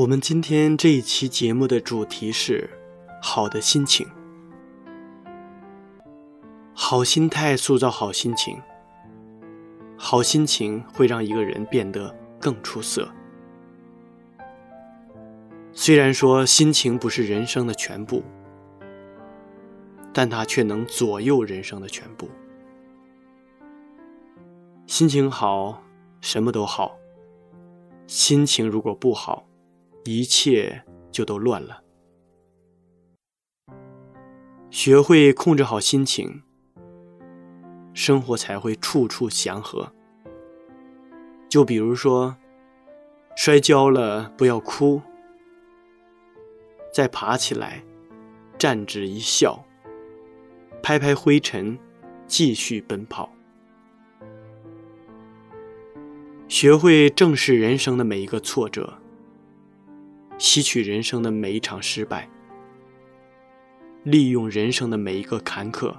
我们今天这一期节目的主题是“好的心情”。好心态塑造好心情，好心情会让一个人变得更出色。虽然说心情不是人生的全部，但它却能左右人生的全部。心情好，什么都好；心情如果不好，一切就都乱了。学会控制好心情，生活才会处处祥和。就比如说，摔跤了不要哭，再爬起来，站直一笑，拍拍灰尘，继续奔跑。学会正视人生的每一个挫折。吸取人生的每一场失败，利用人生的每一个坎坷。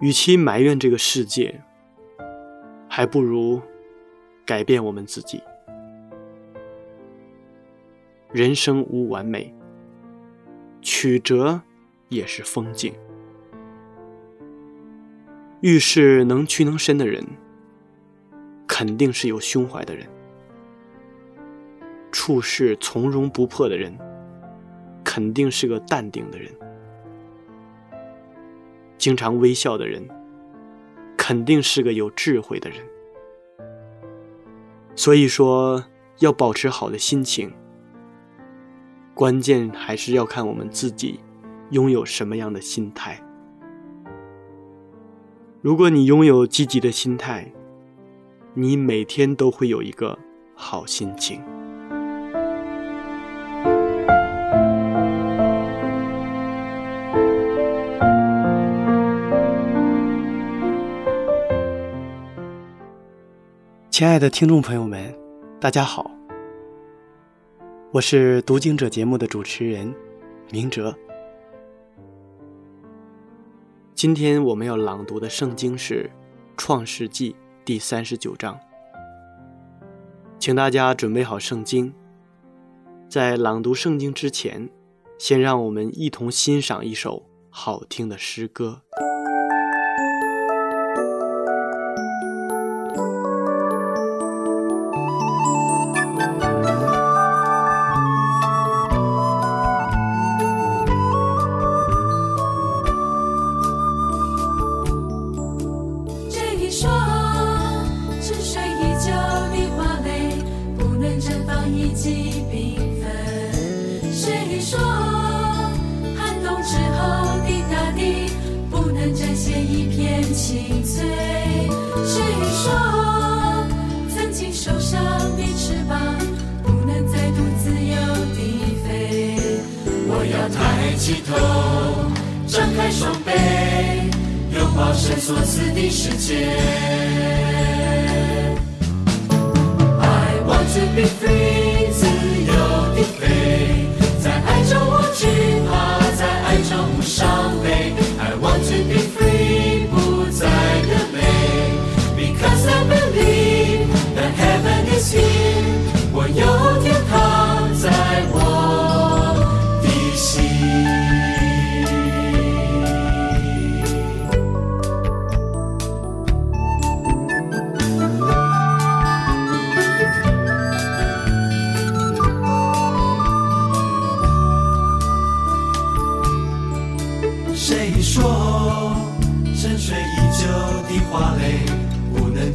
与其埋怨这个世界，还不如改变我们自己。人生无完美，曲折也是风景。遇事能屈能伸的人，肯定是有胸怀的人。处事从容不迫的人，肯定是个淡定的人；经常微笑的人，肯定是个有智慧的人。所以说，要保持好的心情，关键还是要看我们自己拥有什么样的心态。如果你拥有积极的心态，你每天都会有一个好心情。亲爱的听众朋友们，大家好，我是读经者节目的主持人明哲。今天我们要朗读的圣经是《创世纪》第三十九章，请大家准备好圣经。在朗读圣经之前，先让我们一同欣赏一首好听的诗歌。所赐的世界。I want to be free，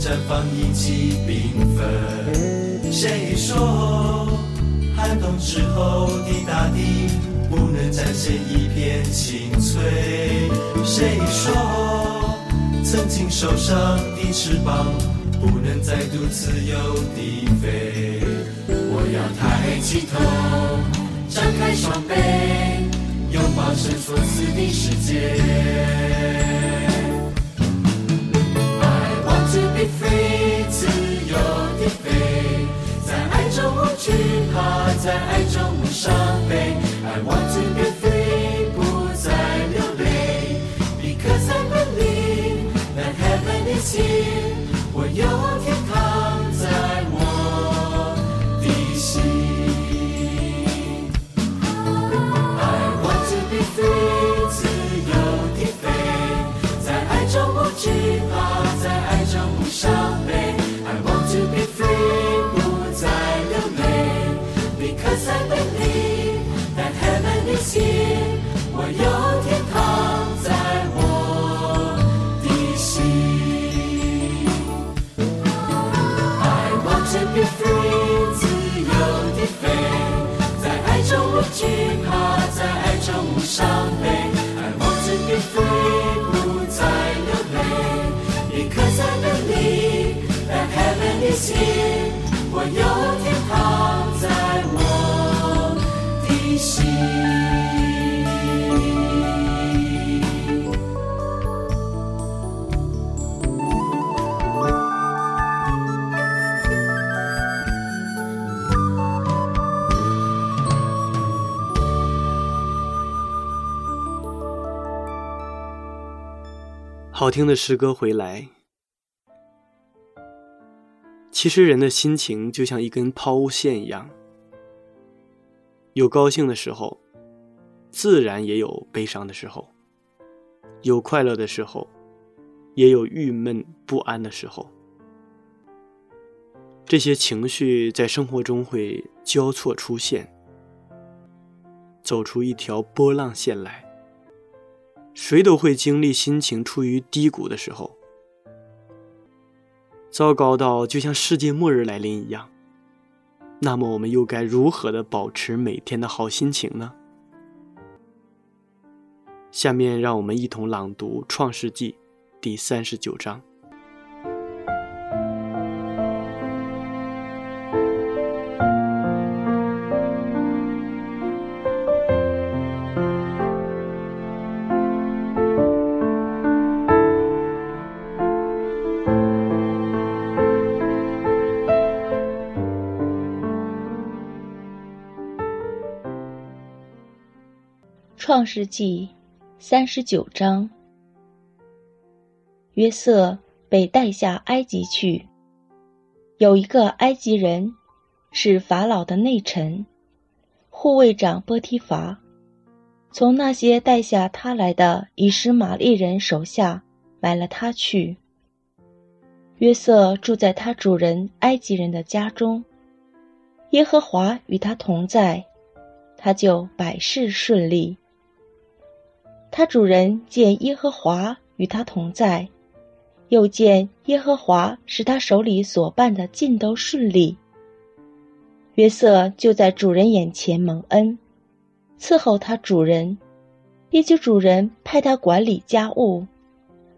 绽放一季缤纷？谁说寒冬之后的大地不能展现一片青翠？谁说曾经受伤的翅膀不能再度自由地飞？我要抬起头，张开双臂，拥抱神所赐的世界。want to be free，自由地飞，在爱中无惧怕，在爱中无伤悲。I want to be free，不再流泪，because I believe that heaven is here， 好听的诗歌回来。其实人的心情就像一根抛物线一样，有高兴的时候，自然也有悲伤的时候；有快乐的时候，也有郁闷不安的时候。这些情绪在生活中会交错出现，走出一条波浪线来。谁都会经历心情处于低谷的时候，糟糕到就像世界末日来临一样。那么，我们又该如何的保持每天的好心情呢？下面让我们一同朗读《创世纪》第三十九章。创世纪三十九章，约瑟被带下埃及去。有一个埃及人，是法老的内臣，护卫长波提乏，从那些带下他来的以实玛利人手下买了他去。约瑟住在他主人埃及人的家中，耶和华与他同在，他就百事顺利。他主人见耶和华与他同在，又见耶和华使他手里所办的尽都顺利。约瑟就在主人眼前蒙恩，伺候他主人，也就主人派他管理家务，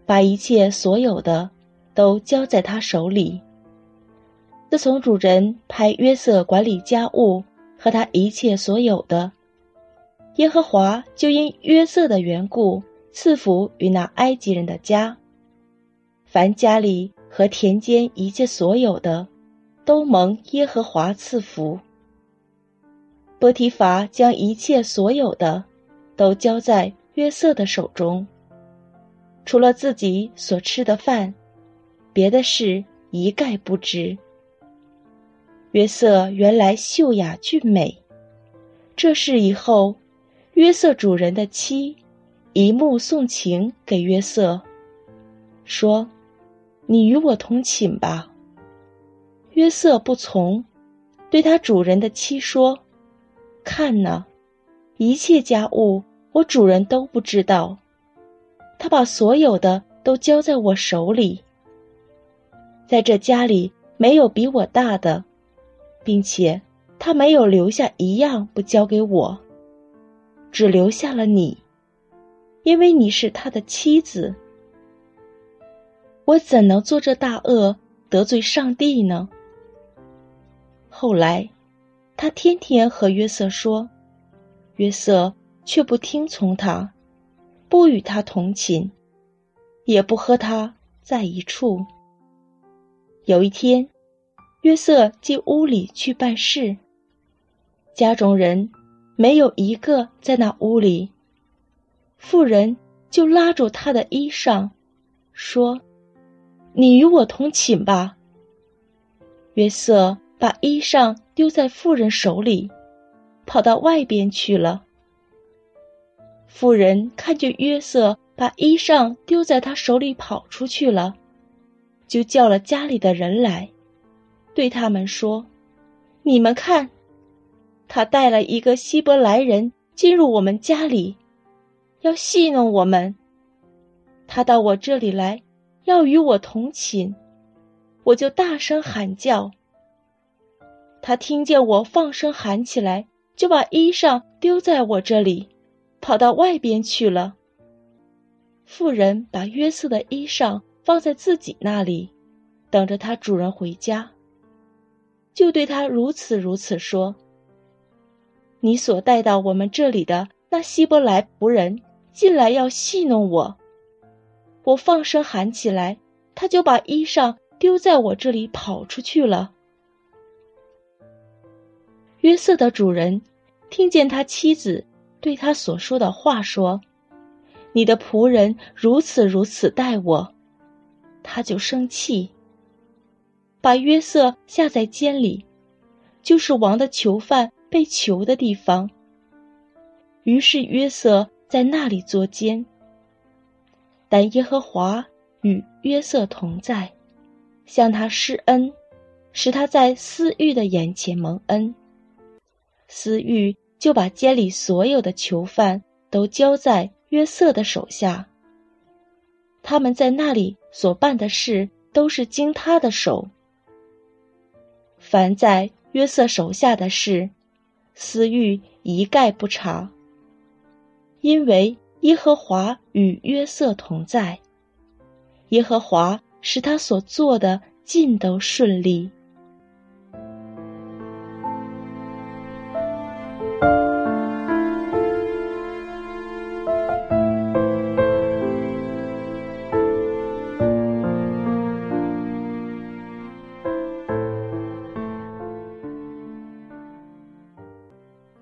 把一切所有的都交在他手里。自从主人派约瑟管理家务和他一切所有的。耶和华就因约瑟的缘故赐福于那埃及人的家，凡家里和田间一切所有的，都蒙耶和华赐福。波提乏将一切所有的，都交在约瑟的手中，除了自己所吃的饭，别的事一概不知。约瑟原来秀雅俊美，这事以后。约瑟主人的妻，一目送情给约瑟，说：“你与我同寝吧。”约瑟不从，对他主人的妻说：“看哪，一切家务我主人都不知道，他把所有的都交在我手里。在这家里没有比我大的，并且他没有留下一样不交给我，只留下了你，因为你是他的妻子。我怎能做这大恶得罪上帝呢？后来，他天天和约瑟说，约瑟却不听从他，不与他同寝，也不和他在一处。有一天，约瑟进屋里去办事，家中人没有一个在那屋里，妇人就拉住他的衣裳，说：“你与我同寝吧。”约瑟。把衣裳丢在妇人手里，跑到外边去了。妇人看见约瑟把衣裳丢在他手里跑出去了，就叫了家里的人来，对他们说：“你们看，他带了一个希伯来人进入我们家里，要戏弄我们。他到我这里来，要与我同寝，我就大声喊叫。”他听见我放声喊起来，就把衣裳丢在我这里，跑到外边去了。妇人把约瑟的衣裳放在自己那里，等着他主人回家。就对他如此如此说：“你所带到我们这里的那希伯来仆人进来要戏弄我，我放声喊起来，他就把衣裳丢在我这里跑出去了。”约瑟的主人听见他妻子对他所说的话，说：“你的仆人如此如此待我。”他就生气，把约瑟下在监里，就是王的囚犯被囚的地方。于是约瑟在那里作监。但耶和华与约瑟同在，向他施恩，使他在私欲的眼前蒙恩。私欲就把监里所有的囚犯都交在约瑟的手下。他们在那里所办的事都是经他的手。凡在约瑟手下的事，私欲一概不查，因为耶和华与约瑟同在，耶和华使他所做的尽都顺利。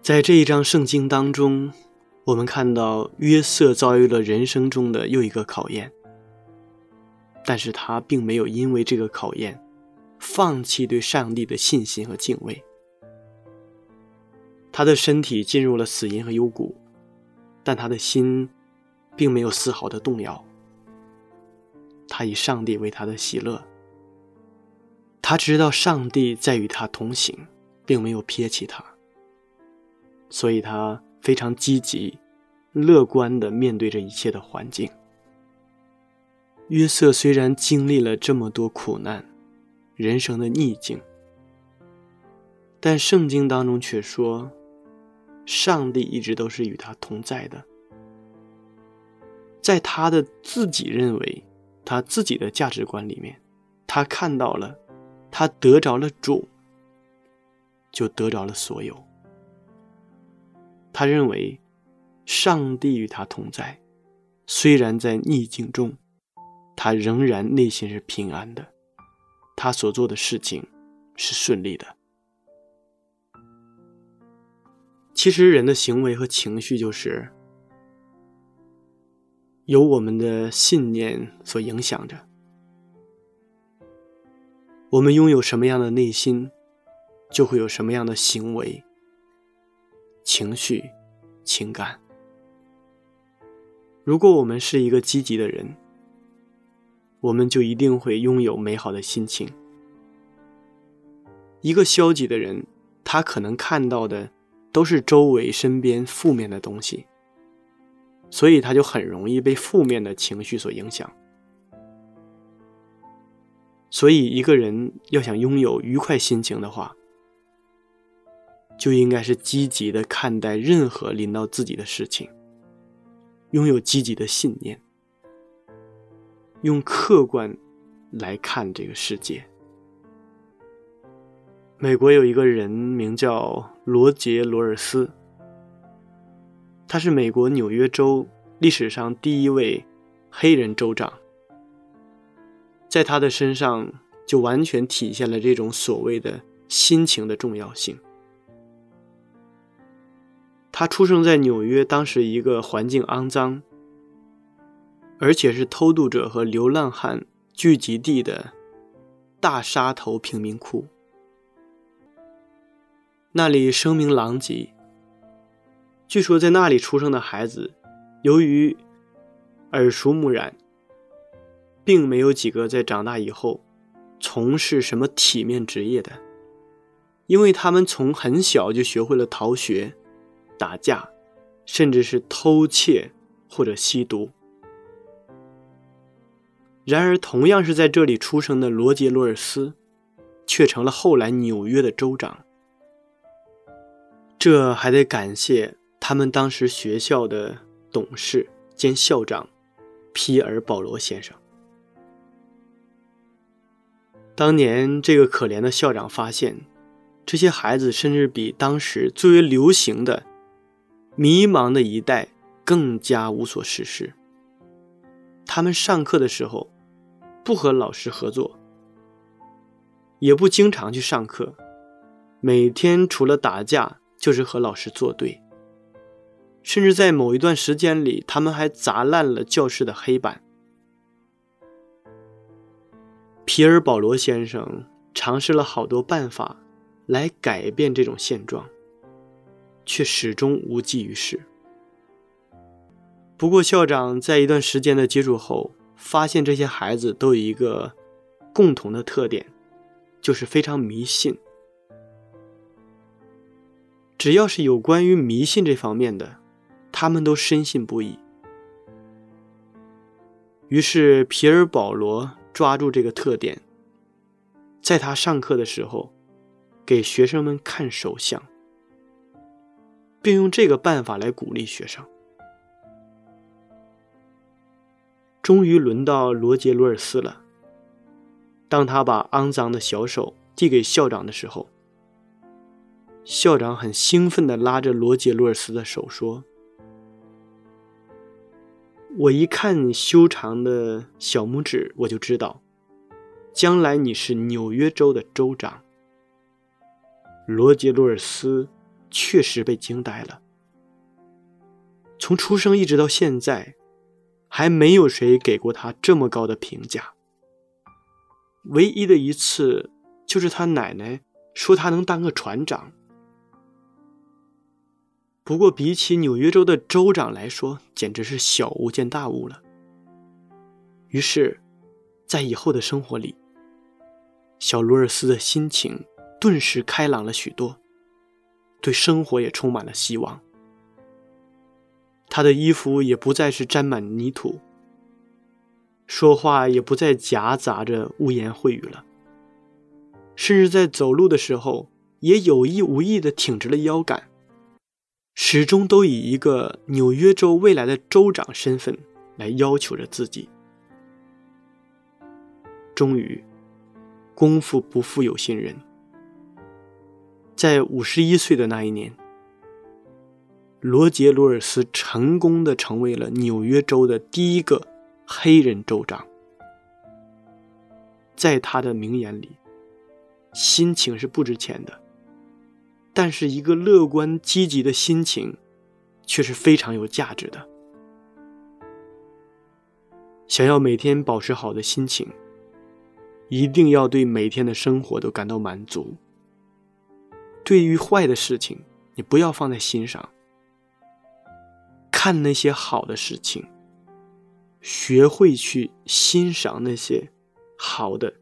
在这一章圣经当中，我们看到约瑟遭遇了人生中的又一个考验，但是他并没有因为这个考验，放弃对上帝的信心和敬畏。他的身体进入了死荫和幽谷，但他的心，并没有丝毫的动摇。他以上帝为他的喜乐，他知道上帝在与他同行，并没有撇弃他。所以他非常积极、乐观地面对着一切的环境。约瑟虽然经历了这么多苦难、人生的逆境，但圣经当中却说，上帝一直都是与他同在的。在他的自己认为、他自己的价值观里面，他看到了，他得着了主，就得着了所有。他认为，上帝与他同在，虽然在逆境中，他仍然内心是平安的，他所做的事情是顺利的。其实，人的行为和情绪就是由我们的信念所影响着。我们拥有什么样的内心，就会有什么样的行为。情绪、情感。如果我们是一个积极的人，我们就一定会拥有美好的心情。一个消极的人，他可能看到的都是周围身边负面的东西。所以他就很容易被负面的情绪所影响。所以，一个人要想拥有愉快心情的话，就应该是积极的看待任何临到自己的事情，拥有积极的信念，用客观来看这个世界。美国有一个人名叫罗杰·罗尔斯，他是美国纽约州历史上第一位黑人州长，在他的身上就完全体现了这种所谓的心情的重要性。他出生在纽约，当时一个环境肮脏，而且是偷渡者和流浪汉聚集地的大沙头贫民窟。那里声名狼藉。据说在那里出生的孩子，由于耳濡目染，并没有几个在长大以后从事什么体面职业的，因为他们从很小就学会了逃学。打架，甚至是偷窃或者吸毒。然而，同样是在这里出生的罗杰·罗尔斯，却成了后来纽约的州长。这还得感谢他们当时学校的董事兼校长皮尔·保罗先生。当年，这个可怜的校长发现，这些孩子甚至比当时最为流行的。迷茫的一代更加无所事事。他们上课的时候不和老师合作，也不经常去上课，每天除了打架就是和老师作对。甚至在某一段时间里，他们还砸烂了教室的黑板。皮尔·保罗先生尝试了好多办法来改变这种现状。却始终无济于事。不过，校长在一段时间的接触后，发现这些孩子都有一个共同的特点，就是非常迷信。只要是有关于迷信这方面的，他们都深信不疑。于是，皮尔·保罗抓住这个特点，在他上课的时候，给学生们看手相。并用这个办法来鼓励学生。终于轮到罗杰·罗尔斯了。当他把肮脏的小手递给校长的时候，校长很兴奋地拉着罗杰·罗尔斯的手说：“我一看你修长的小拇指，我就知道，将来你是纽约州的州长。”罗杰·罗尔斯。确实被惊呆了。从出生一直到现在，还没有谁给过他这么高的评价。唯一的一次，就是他奶奶说他能当个船长。不过，比起纽约州的州长来说，简直是小巫见大巫了。于是，在以后的生活里，小罗尔斯的心情顿时开朗了许多。对生活也充满了希望。他的衣服也不再是沾满泥土，说话也不再夹杂着污言秽语了，甚至在走路的时候也有意无意地挺直了腰杆，始终都以一个纽约州未来的州长身份来要求着自己。终于，功夫不负有心人。在五十一岁的那一年，罗杰·罗尔斯成功的成为了纽约州的第一个黑人州长。在他的名言里，心情是不值钱的，但是一个乐观积极的心情，却是非常有价值的。想要每天保持好的心情，一定要对每天的生活都感到满足。对于坏的事情，你不要放在心上。看那些好的事情，学会去欣赏那些好的、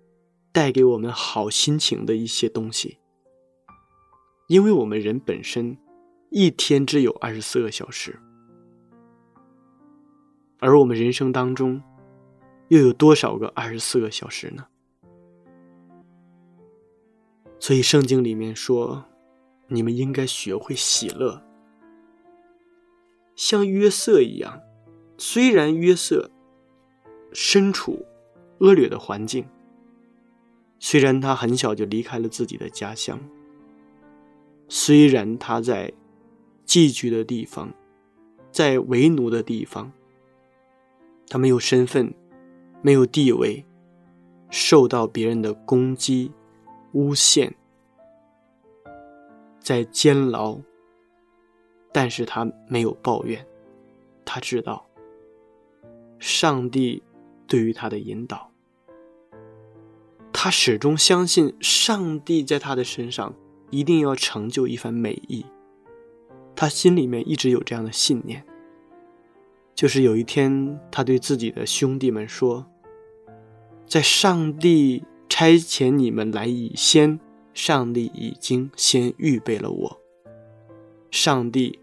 带给我们好心情的一些东西。因为我们人本身一天只有二十四个小时，而我们人生当中，又有多少个二十四个小时呢？所以圣经里面说，你们应该学会喜乐，像约瑟一样。虽然约瑟身处恶劣的环境，虽然他很小就离开了自己的家乡，虽然他在寄居的地方，在为奴的地方，他没有身份，没有地位，受到别人的攻击、诬陷，在监牢，但是他没有抱怨，他知道。上帝对于他的引导，他始终相信上帝在他的身上一定要成就一番美意。他心里面一直有这样的信念，就是有一天他对自己的兄弟们说：“在上帝差遣你们来以先，上帝已经先预备了我。上帝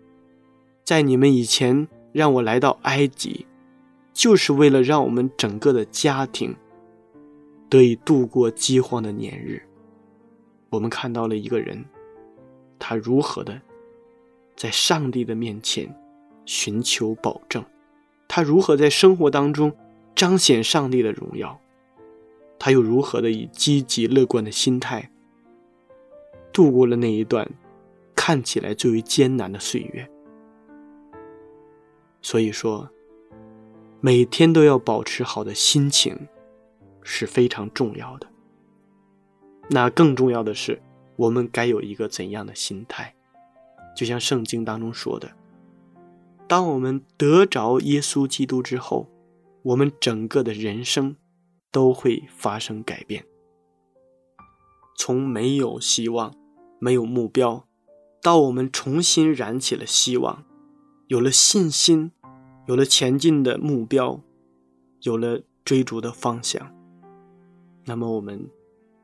在你们以前让我来到埃及。”就是为了让我们整个的家庭得以度过饥荒的年日。我们看到了一个人，他如何的在上帝的面前寻求保证，他如何在生活当中彰显上帝的荣耀，他又如何的以积极乐观的心态度过了那一段看起来最为艰难的岁月。所以说。每天都要保持好的心情，是非常重要的。那更重要的是，我们该有一个怎样的心态？就像圣经当中说的，当我们得着耶稣基督之后，我们整个的人生都会发生改变。从没有希望、没有目标，到我们重新燃起了希望，有了信心。有了前进的目标，有了追逐的方向，那么我们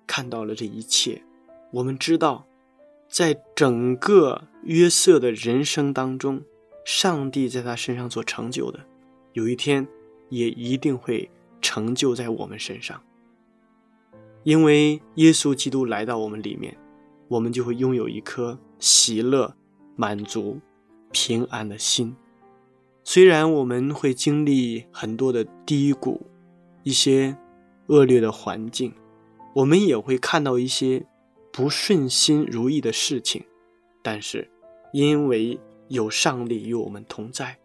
看到了这一切。我们知道，在整个约瑟的人生当中，上帝在他身上所成就的，有一天也一定会成就在我们身上。因为耶稣基督来到我们里面，我们就会拥有一颗喜乐、满足、平安的心。虽然我们会经历很多的低谷，一些恶劣的环境，我们也会看到一些不顺心如意的事情，但是因为有上帝与我们同在，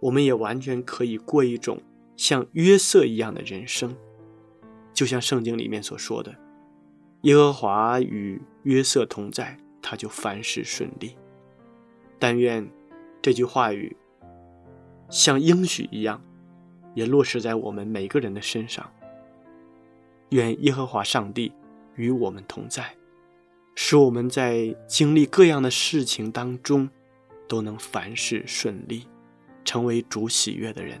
我们也完全可以过一种像约瑟一样的人生。就像圣经里面所说的：“耶和华与约瑟同在，他就凡事顺利。”但愿这句话语。像应许一样，也落实在我们每个人的身上。愿耶和华上帝与我们同在，使我们在经历各样的事情当中，都能凡事顺利，成为主喜悦的人。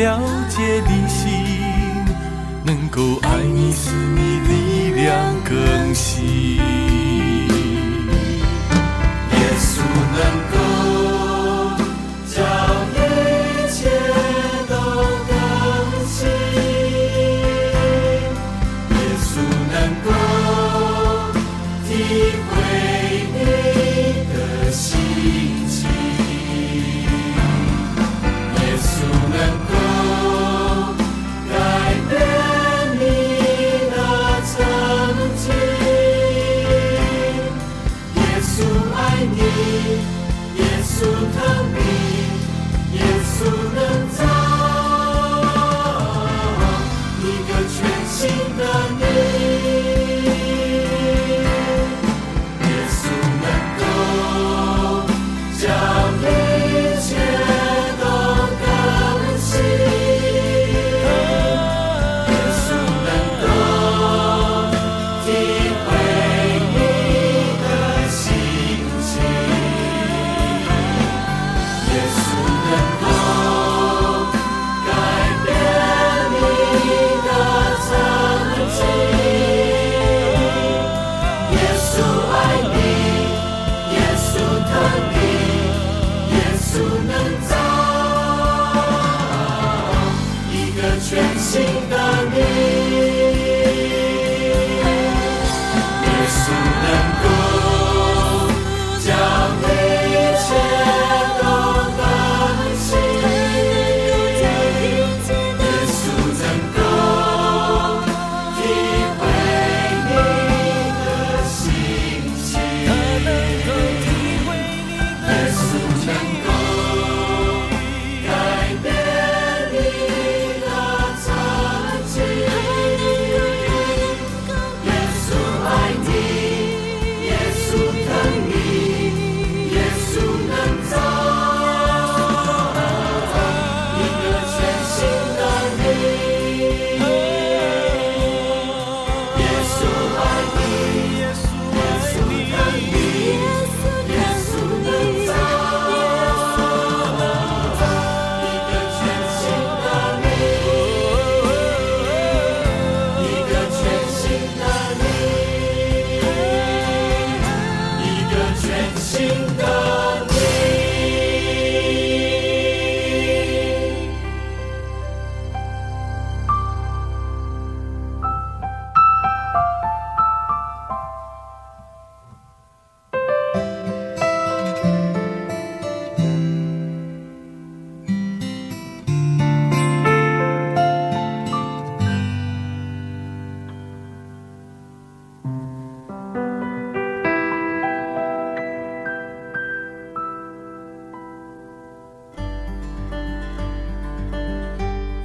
了解的心，能够爱你使你力量更新。耶稣能够